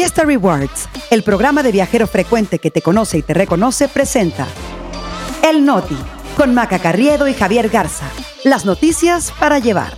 Fiesta Rewards, el programa de viajero frecuente que te conoce y te reconoce, presenta El Noti, con Maca Carriedo y Javier Garza. Las noticias para llevar.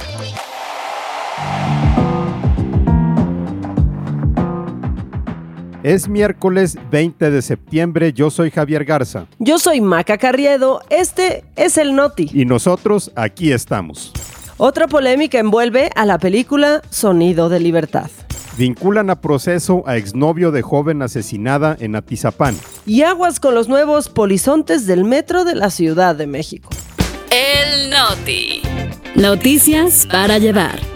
Es miércoles 20 de septiembre, yo soy Javier Garza. Yo soy Maca Carriedo, este es el Noti. Y nosotros aquí estamos. Otra polémica envuelve a la película Sonido de Libertad. Vinculan a proceso a exnovio de joven asesinada en Atizapán. Y aguas con los nuevos polizontes del metro de la Ciudad de México. El Noti. Noticias para llevar.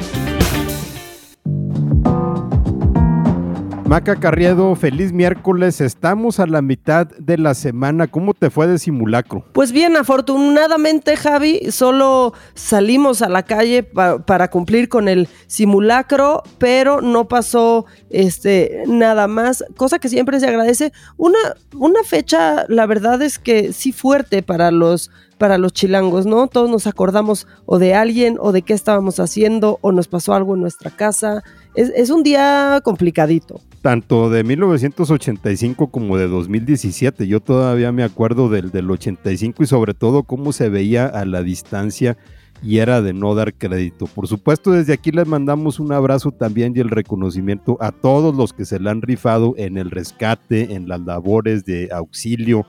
Maca Carriedo, feliz miércoles. Estamos a la mitad de la semana. ¿Cómo te fue de simulacro? Pues bien, afortunadamente, Javi, solo salimos a la calle para cumplir con el simulacro, pero no pasó este, nada más, cosa que siempre se agradece. Una, una fecha, la verdad es que sí fuerte para los para los chilangos, ¿no? Todos nos acordamos o de alguien o de qué estábamos haciendo o nos pasó algo en nuestra casa. Es, un día complicadito tanto de 1985 como de 2017. Yo todavía me acuerdo del, del 85 y sobre todo cómo se veía a la distancia y era de no dar crédito. Por supuesto, desde aquí les mandamos un abrazo también y el reconocimiento a todos los que se le han rifado en el rescate, en las labores de auxilio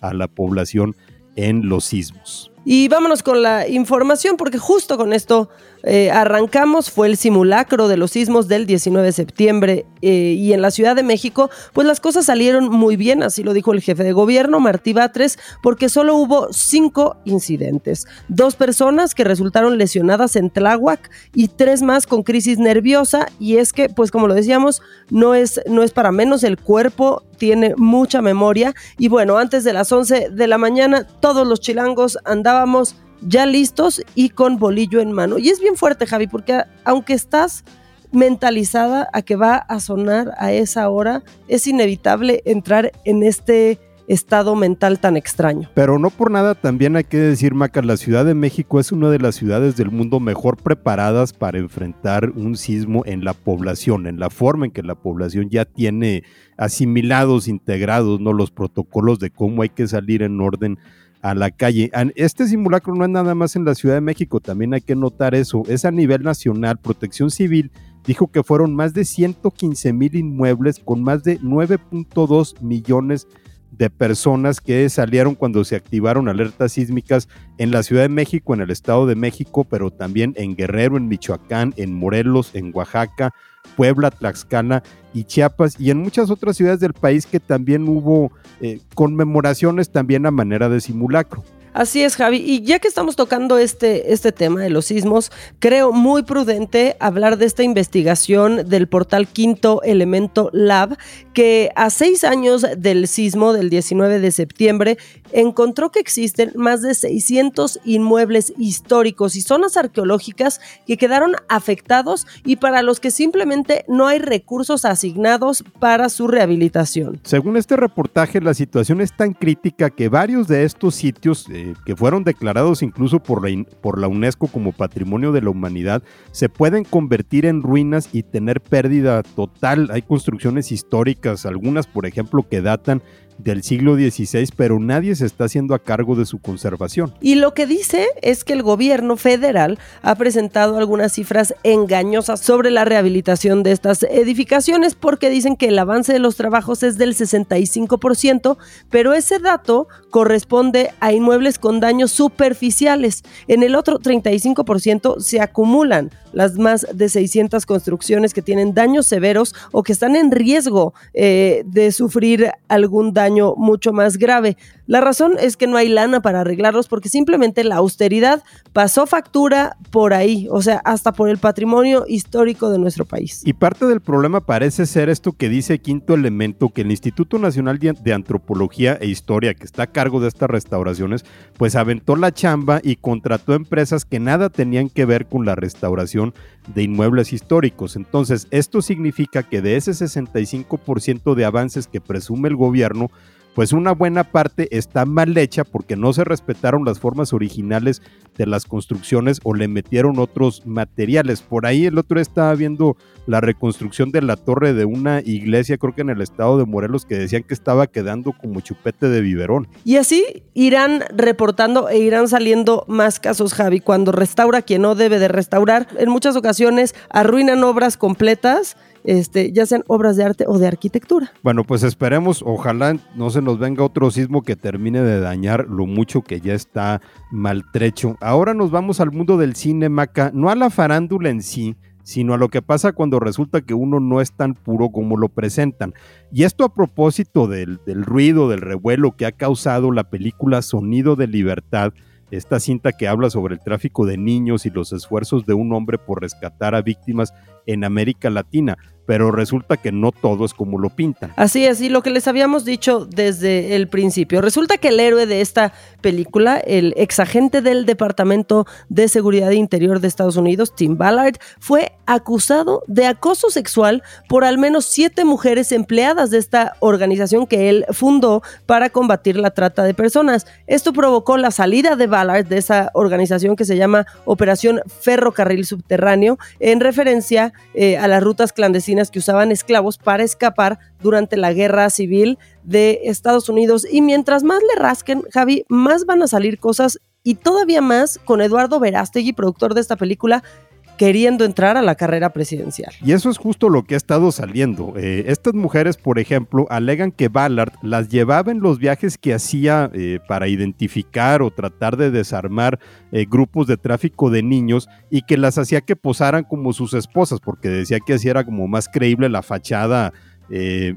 a la población en los sismos. Y vámonos con la información, porque justo con esto eh, arrancamos, fue el simulacro de los sismos del 19 de septiembre eh, y en la Ciudad de México, pues las cosas salieron muy bien, así lo dijo el jefe de gobierno, Martí Batres, porque solo hubo cinco incidentes. Dos personas que resultaron lesionadas en Tláhuac y tres más con crisis nerviosa, y es que, pues como lo decíamos, no es, no es para menos, el cuerpo tiene mucha memoria, y bueno, antes de las 11 de la mañana, todos los chilangos andaban ya listos y con bolillo en mano. Y es bien fuerte, Javi, porque aunque estás mentalizada a que va a sonar a esa hora, es inevitable entrar en este estado mental tan extraño. Pero no por nada también hay que decir, Maca, la Ciudad de México es una de las ciudades del mundo mejor preparadas para enfrentar un sismo en la población, en la forma en que la población ya tiene asimilados, integrados, ¿no? Los protocolos de cómo hay que salir en orden a la calle. Este simulacro no es nada más en la Ciudad de México, también hay que notar eso, es a nivel nacional. Protección Civil dijo que fueron más de 115 mil inmuebles con más de 9.2 millones de personas que salieron cuando se activaron alertas sísmicas en la Ciudad de México, en el Estado de México, pero también en Guerrero, en Michoacán, en Morelos, en Oaxaca, Puebla, Tlaxcala y Chiapas y en muchas otras ciudades del país que también hubo eh, conmemoraciones también a manera de simulacro. Así es, Javi. Y ya que estamos tocando este, este tema de los sismos, creo muy prudente hablar de esta investigación del portal Quinto Elemento Lab, que a seis años del sismo del 19 de septiembre encontró que existen más de 600 inmuebles históricos y zonas arqueológicas que quedaron afectados y para los que simplemente no hay recursos asignados para su rehabilitación. Según este reportaje, la situación es tan crítica que varios de estos sitios eh, que fueron declarados incluso por la, por la UNESCO como Patrimonio de la Humanidad se pueden convertir en ruinas y tener pérdida total. Hay construcciones históricas, algunas por ejemplo que datan del siglo XVI, pero nadie se está haciendo a cargo de su conservación. Y lo que dice es que el gobierno federal ha presentado algunas cifras engañosas sobre la rehabilitación de estas edificaciones porque dicen que el avance de los trabajos es del 65%, pero ese dato corresponde a inmuebles con daños superficiales. En el otro 35% se acumulan las más de 600 construcciones que tienen daños severos o que están en riesgo eh, de sufrir algún daño mucho más grave. La razón es que no hay lana para arreglarlos porque simplemente la austeridad pasó factura por ahí, o sea, hasta por el patrimonio histórico de nuestro país. Y parte del problema parece ser esto que dice Quinto Elemento, que el Instituto Nacional de Antropología e Historia, que está a cargo de estas restauraciones, pues aventó la chamba y contrató empresas que nada tenían que ver con la restauración de inmuebles históricos. Entonces, esto significa que de ese 65% de avances que presume el gobierno, pues una buena parte está mal hecha porque no se respetaron las formas originales de las construcciones o le metieron otros materiales. Por ahí el otro estaba viendo la reconstrucción de la torre de una iglesia, creo que en el estado de Morelos, que decían que estaba quedando como chupete de biberón. Y así irán reportando e irán saliendo más casos, Javi, cuando restaura quien no debe de restaurar. En muchas ocasiones arruinan obras completas este, ya sean obras de arte o de arquitectura. Bueno, pues esperemos, ojalá no se nos venga otro sismo que termine de dañar lo mucho que ya está maltrecho. Ahora nos vamos al mundo del cine, Maca, no a la farándula en sí, sino a lo que pasa cuando resulta que uno no es tan puro como lo presentan. Y esto a propósito del, del ruido, del revuelo que ha causado la película Sonido de Libertad, esta cinta que habla sobre el tráfico de niños y los esfuerzos de un hombre por rescatar a víctimas en América Latina pero resulta que no todo es como lo pintan. Así es, y lo que les habíamos dicho desde el principio. Resulta que el héroe de esta película, el exagente del Departamento de Seguridad Interior de Estados Unidos, Tim Ballard, fue acusado de acoso sexual por al menos siete mujeres empleadas de esta organización que él fundó para combatir la trata de personas. Esto provocó la salida de Ballard de esa organización que se llama Operación Ferrocarril Subterráneo, en referencia eh, a las rutas clandestinas que usaban esclavos para escapar durante la guerra civil de Estados Unidos. Y mientras más le rasquen, Javi, más van a salir cosas y todavía más con Eduardo Verástegui, productor de esta película, queriendo entrar a la carrera presidencial. Y eso es justo lo que ha estado saliendo. Eh, estas mujeres, por ejemplo, alegan que Ballard las llevaba en los viajes que hacía eh, para identificar o tratar de desarmar eh, grupos de tráfico de niños y que las hacía que posaran como sus esposas, porque decía que así era como más creíble la fachada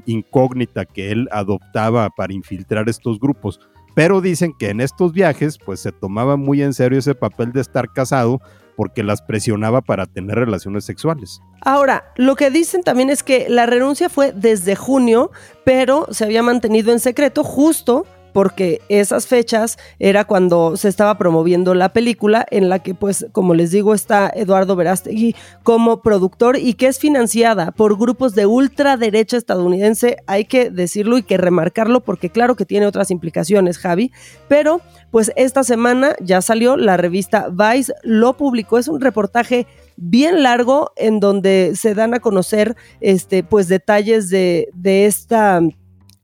incógnita que él adoptaba para infiltrar estos grupos. Pero dicen que en estos viajes, pues se tomaba muy en serio ese papel de estar casado porque las presionaba para tener relaciones sexuales. Ahora, lo que dicen también es que la renuncia fue desde junio, pero se había mantenido en secreto justo porque esas fechas era cuando se estaba promoviendo la película en la que pues como les digo está Eduardo Verástegui como productor y que es financiada por grupos de ultraderecha estadounidense, hay que decirlo y que remarcarlo porque claro que tiene otras implicaciones, Javi, pero pues esta semana ya salió la revista Vice lo publicó, es un reportaje bien largo en donde se dan a conocer este pues detalles de, de esta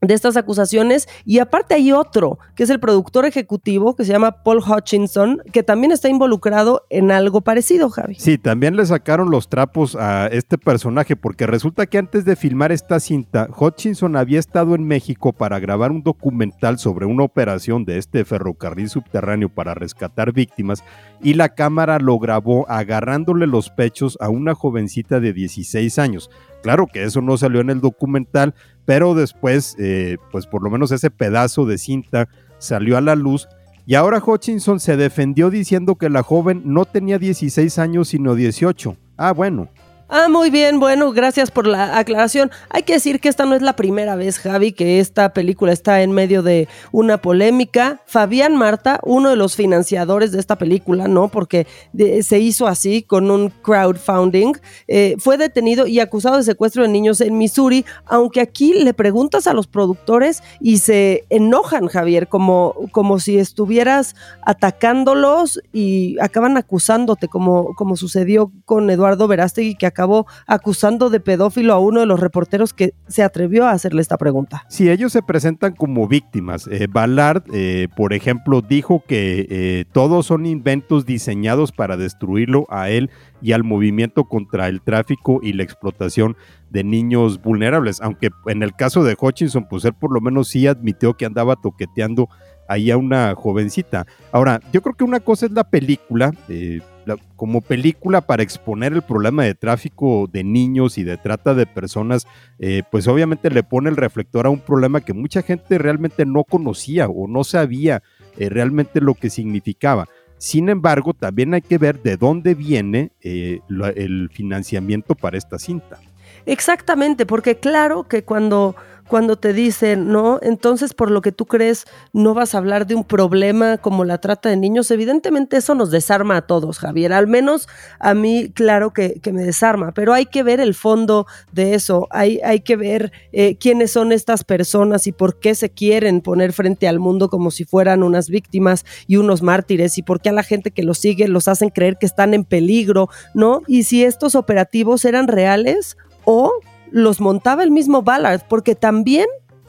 de estas acusaciones y aparte hay otro que es el productor ejecutivo que se llama Paul Hutchinson que también está involucrado en algo parecido Javi. Sí, también le sacaron los trapos a este personaje porque resulta que antes de filmar esta cinta Hutchinson había estado en México para grabar un documental sobre una operación de este ferrocarril subterráneo para rescatar víctimas y la cámara lo grabó agarrándole los pechos a una jovencita de 16 años. Claro que eso no salió en el documental, pero después, eh, pues por lo menos ese pedazo de cinta salió a la luz y ahora Hutchinson se defendió diciendo que la joven no tenía 16 años sino 18. Ah, bueno, Ah, muy bien, bueno, gracias por la aclaración. Hay que decir que esta no es la primera vez, Javi, que esta película está en medio de una polémica. Fabián Marta, uno de los financiadores de esta película, ¿no? Porque se hizo así con un crowdfunding, eh, fue detenido y acusado de secuestro de niños en Missouri, aunque aquí le preguntas a los productores y se enojan, Javier, como, como si estuvieras atacándolos y acaban acusándote, como, como sucedió con Eduardo Verástegui, que acabó acusando de pedófilo a uno de los reporteros que se atrevió a hacerle esta pregunta. Sí, ellos se presentan como víctimas. Eh, Ballard, eh, por ejemplo, dijo que eh, todos son inventos diseñados para destruirlo a él y al movimiento contra el tráfico y la explotación de niños vulnerables. Aunque en el caso de Hutchinson, pues él por lo menos sí admitió que andaba toqueteando ahí a una jovencita. Ahora, yo creo que una cosa es la película, eh, como película para exponer el problema de tráfico de niños y de trata de personas, eh, pues obviamente le pone el reflector a un problema que mucha gente realmente no conocía o no sabía eh, realmente lo que significaba. Sin embargo, también hay que ver de dónde viene el financiamiento para esta cinta. Exactamente, porque claro que cuando cuando te dicen, no, entonces por lo que tú crees no vas a hablar de un problema como la trata de niños, evidentemente eso nos desarma a todos, Javier. Al menos a mí, claro que, me desarma, pero hay que ver el fondo de eso, hay, hay que ver eh, quiénes son estas personas y por qué se quieren poner frente al mundo como si fueran unas víctimas y unos mártires y por qué a la gente que los sigue los hacen creer que están en peligro, ¿no? Y si estos operativos eran reales o los montaba el mismo Ballard, porque también,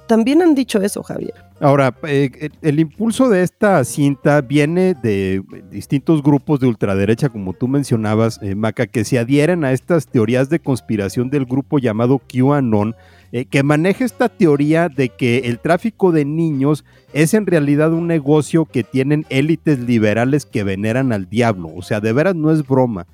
también han dicho eso, Javier. Ahora, eh, el impulso de esta cinta viene de distintos grupos de ultraderecha, como tú mencionabas, eh, Maca, que se adhieren a estas teorías de conspiración del grupo llamado QAnon, eh, que maneja esta teoría de que el tráfico de niños es en realidad un negocio que tienen élites liberales que veneran al diablo. O sea, de veras no es broma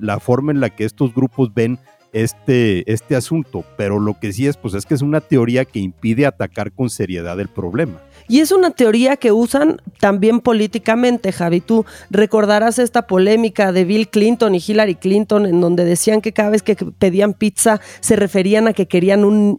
la forma en la que estos grupos ven este, este asunto, pero lo que sí es, pues es que es una teoría que impide atacar con seriedad el problema. Y es una teoría que usan también políticamente, Javi. Tú recordarás esta polémica de Bill Clinton y Hillary Clinton, en donde decían que cada vez que pedían pizza se referían a que querían un,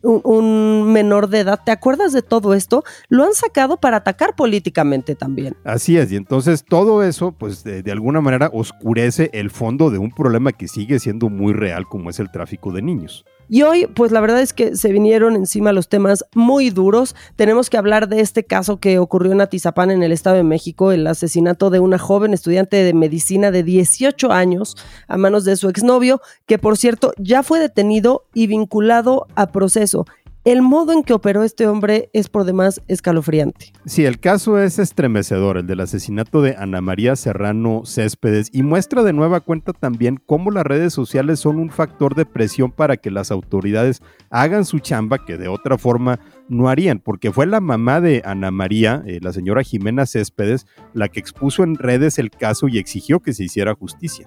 menor de edad. ¿Te acuerdas de todo esto? Lo han sacado para atacar políticamente también. Así es, y entonces todo eso, pues de, de alguna manera oscurece el fondo de un problema que sigue siendo muy real, como es el tráfico de niños. Y hoy, pues la verdad es que se vinieron encima los temas muy duros. Tenemos que hablar de este caso que ocurrió en Atizapán, en el Estado de México, el asesinato de una joven estudiante de medicina de 18 años a manos de su exnovio, que por cierto ya fue detenido y vinculado a proceso. El modo en que operó este hombre es por demás escalofriante. Sí, el caso es estremecedor, el del asesinato de Ana María Serrano Céspedes, y muestra de nueva cuenta también cómo las redes sociales son un factor de presión para que las autoridades hagan su chamba que de otra forma no harían, porque fue la mamá de Ana María, eh, la señora Jimena Céspedes, la que expuso en redes el caso y exigió que se hiciera justicia.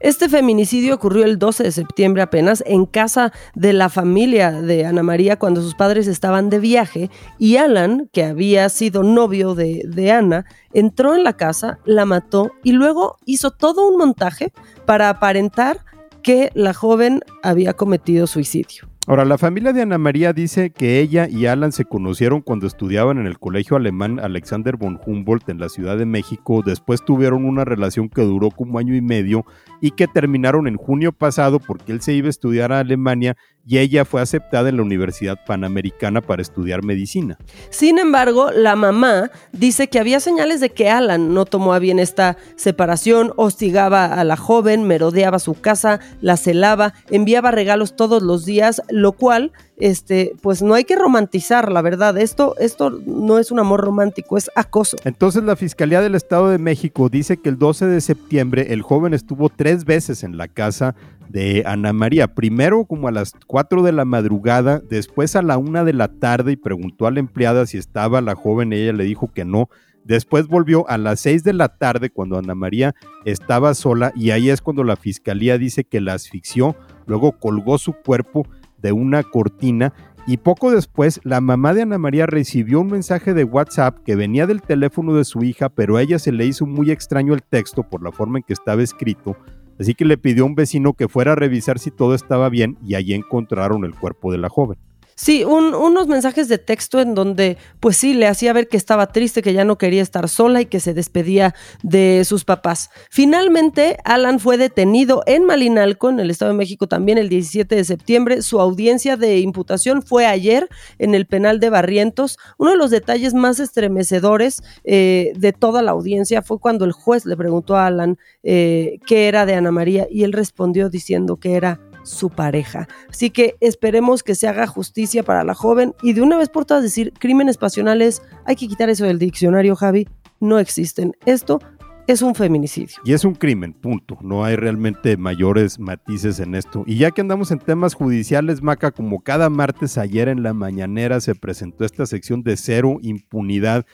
Este feminicidio ocurrió el 12 de septiembre apenas en casa de la familia de Ana María cuando sus padres estaban de viaje y Alan, que había sido novio de, de Ana, entró en la casa, la mató y luego hizo todo un montaje para aparentar que la joven había cometido suicidio. Ahora, la familia de Ana María dice que ella y Alan se conocieron cuando estudiaban en el colegio alemán Alexander von Humboldt en la Ciudad de México. Después tuvieron una relación que duró como año y medio y que terminaron en junio pasado porque él se iba a estudiar a Alemania y ella fue aceptada en la Universidad Panamericana para estudiar medicina. Sin embargo, la mamá dice que había señales de que Alan no tomó a bien esta separación, hostigaba a la joven, merodeaba su casa, la celaba, enviaba regalos todos los días, lo cual este, pues no hay que romantizar, la verdad. Esto, esto no es un amor romántico, es acoso. Entonces la Fiscalía del Estado de México dice que el 12 de septiembre el joven estuvo tres veces en la casa de Ana María. Primero como a las 4 de la madrugada, después a la 1 de la tarde y preguntó a la empleada si estaba la joven, ella le dijo que no. Después volvió a las 6 de la tarde cuando Ana María estaba sola y ahí es cuando la fiscalía dice que la asfixió, luego colgó su cuerpo de una cortina y poco después la mamá de Ana María recibió un mensaje de WhatsApp que venía del teléfono de su hija, pero a ella se le hizo muy extraño el texto por la forma en que estaba escrito, así que le pidió a un vecino que fuera a revisar si todo estaba bien y allí encontraron el cuerpo de la joven. Sí, unos mensajes de texto en donde, pues sí, le hacía ver que estaba triste, que ya no quería estar sola y que se despedía de sus papás. Finalmente, Alan fue detenido en Malinalco, en el Estado de México, también el 17 de septiembre. Su audiencia de imputación fue ayer en el penal de Barrientos. Uno de los detalles más estremecedores eh, de toda la audiencia fue cuando el juez le preguntó a Alan eh, qué era de Ana María y él respondió diciendo que era su pareja. Así que esperemos que se haga justicia para la joven y de una vez por todas decir, crímenes pasionales, hay que quitar eso del diccionario, Javi, no existen. Esto es un feminicidio. Y es un crimen, punto. No hay realmente mayores matices en esto. Y ya que andamos en temas judiciales, Maca, como cada martes ayer en la mañanera se presentó esta sección de cero impunidad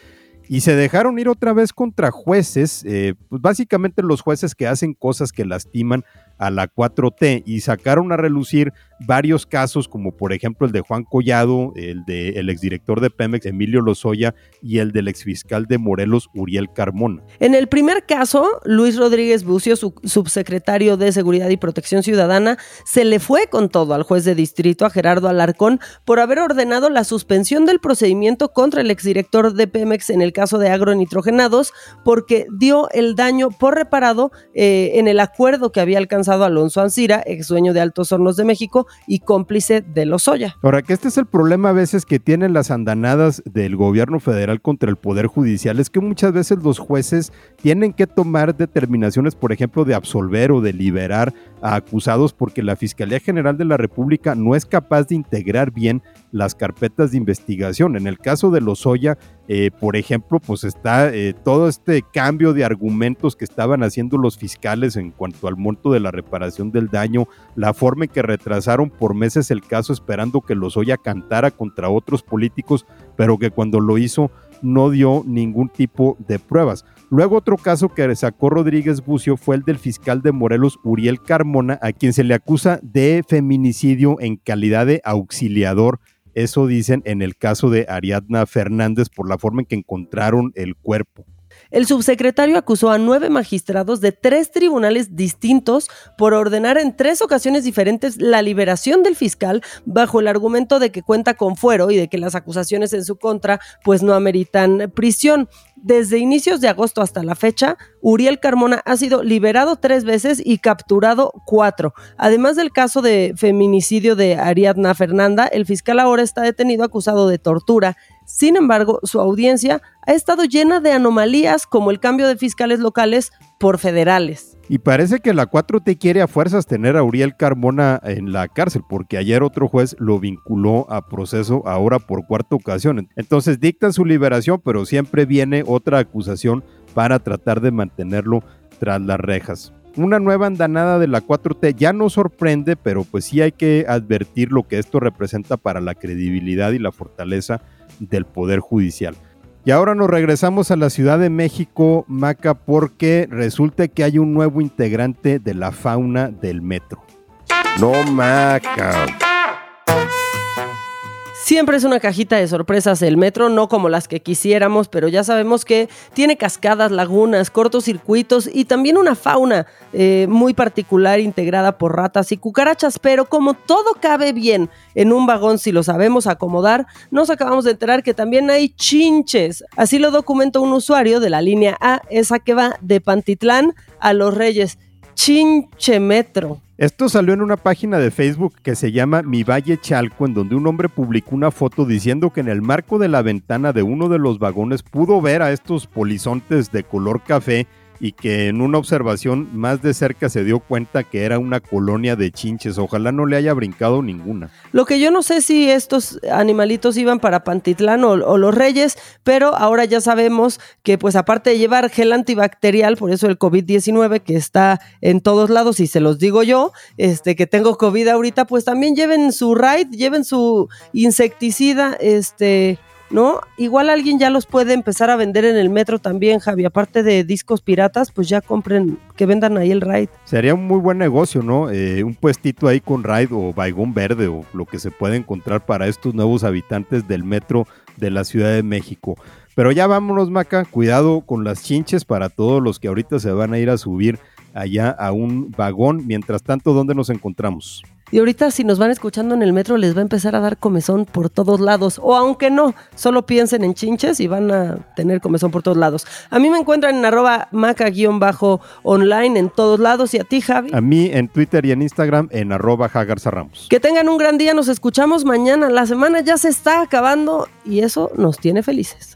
y se dejaron ir otra vez contra jueces, eh, pues básicamente los jueces que hacen cosas que lastiman a la 4T y sacaron a relucir varios casos, como por ejemplo el de Juan Collado, el del exdirector de Pemex, Emilio Lozoya, y el del exfiscal de Morelos, Uriel Carmona. En el primer caso, Luis Rodríguez Bucio, su subsecretario de Seguridad y Protección Ciudadana, se le fue con todo al juez de distrito, a Gerardo Alarcón, por haber ordenado la suspensión del procedimiento contra el exdirector de Pemex en el caso de agronitrogenados, porque dio el daño por reparado eh, en el acuerdo que había alcanzado Alonso Ancira, ex dueño de Altos Hornos de México y cómplice de Lozoya. Ahora, que este es el problema a veces que tienen las andanadas del gobierno federal contra el Poder Judicial, es que muchas veces los jueces tienen que tomar determinaciones, por ejemplo, de absolver o de liberar a acusados porque la Fiscalía General de la República no es capaz de integrar bien las carpetas de investigación. En el caso de Lozoya, eh, por ejemplo, pues está eh, todo este cambio de argumentos que estaban haciendo los fiscales en cuanto al monto de la reparación del daño, la forma en que retrasaron por meses el caso esperando que Lozoya cantara contra otros políticos, pero que cuando lo hizo no dio ningún tipo de pruebas. Luego otro caso que sacó Rodríguez Bucio fue el del fiscal de Morelos, Uriel Carmona, a quien se le acusa de feminicidio en calidad de auxiliador. Eso dicen en el caso de Ariadna Fernández por la forma en que encontraron el cuerpo. El subsecretario acusó a nueve magistrados de tres tribunales distintos por ordenar en tres ocasiones diferentes la liberación del fiscal bajo el argumento de que cuenta con fuero y de que las acusaciones en su contra pues no ameritan prisión. Desde inicios de agosto hasta la fecha, Uriel Carmona ha sido liberado tres veces y capturado cuatro. Además del caso de feminicidio de Ariadna Fernanda, el fiscal ahora está detenido acusado de tortura. Sin embargo, su audiencia ha estado llena de anomalías como el cambio de fiscales locales por federales. Y parece que la 4T quiere a fuerzas tener a Uriel Carmona en la cárcel, porque ayer otro juez lo vinculó a proceso ahora por cuarta ocasión. Entonces dictan su liberación, pero siempre viene otra acusación para tratar de mantenerlo tras las rejas. Una nueva andanada de la 4T ya no sorprende, pero pues sí hay que advertir lo que esto representa para la credibilidad y la fortaleza del Poder Judicial. Y ahora nos regresamos a la Ciudad de México, Maca, porque resulta que hay un nuevo integrante de la fauna del metro. No, Maca. Siempre es una cajita de sorpresas el metro, no como las que quisiéramos, pero ya sabemos que tiene cascadas, lagunas, cortocircuitos y también una fauna eh, muy particular integrada por ratas y cucarachas. Pero como todo cabe bien en un vagón si lo sabemos acomodar, nos acabamos de enterar que también hay chinches. Así lo documentó un usuario de la línea A, esa que va de Pantitlán a Los Reyes. Chinche Metro. Esto salió en una página de Facebook que se llama Mi Valle Chalco, en donde un hombre publicó una foto diciendo que en el marco de la ventana de uno de los vagones pudo ver a estos polizontes de color café y que en una observación más de cerca se dio cuenta que era una colonia de chinches. Ojalá no le haya brincado ninguna. Lo que yo no sé si estos animalitos iban para Pantitlán o, los Reyes, pero ahora ya sabemos que pues aparte de llevar gel antibacterial, por eso el COVID-19 que está en todos lados y se los digo yo, este que tengo COVID ahorita, pues también lleven su raid, lleven su insecticida, este ¿no? Igual alguien ya los puede empezar a vender en el metro también, Javi. Aparte de discos piratas, pues ya compren, que vendan ahí el raid. Sería un muy buen negocio, ¿no? Eh, un puestito ahí con raid o baigón verde o lo que se puede encontrar para estos nuevos habitantes del metro de la Ciudad de México. Pero ya vámonos, Maca. Cuidado con las chinches para todos los que ahorita se van a ir a subir allá a un vagón. Mientras tanto, ¿dónde nos encontramos? Y ahorita si nos van escuchando en el metro les va a empezar a dar comezón por todos lados. O aunque no, solo piensen en chinches y van a tener comezón por todos lados. A mí me encuentran en arroba maca-online en todos lados. ¿Y a ti, Javi? A mí en Twitter y en Instagram en arroba Ramos. Que tengan un gran día, nos escuchamos mañana. La semana ya se está acabando y eso nos tiene felices.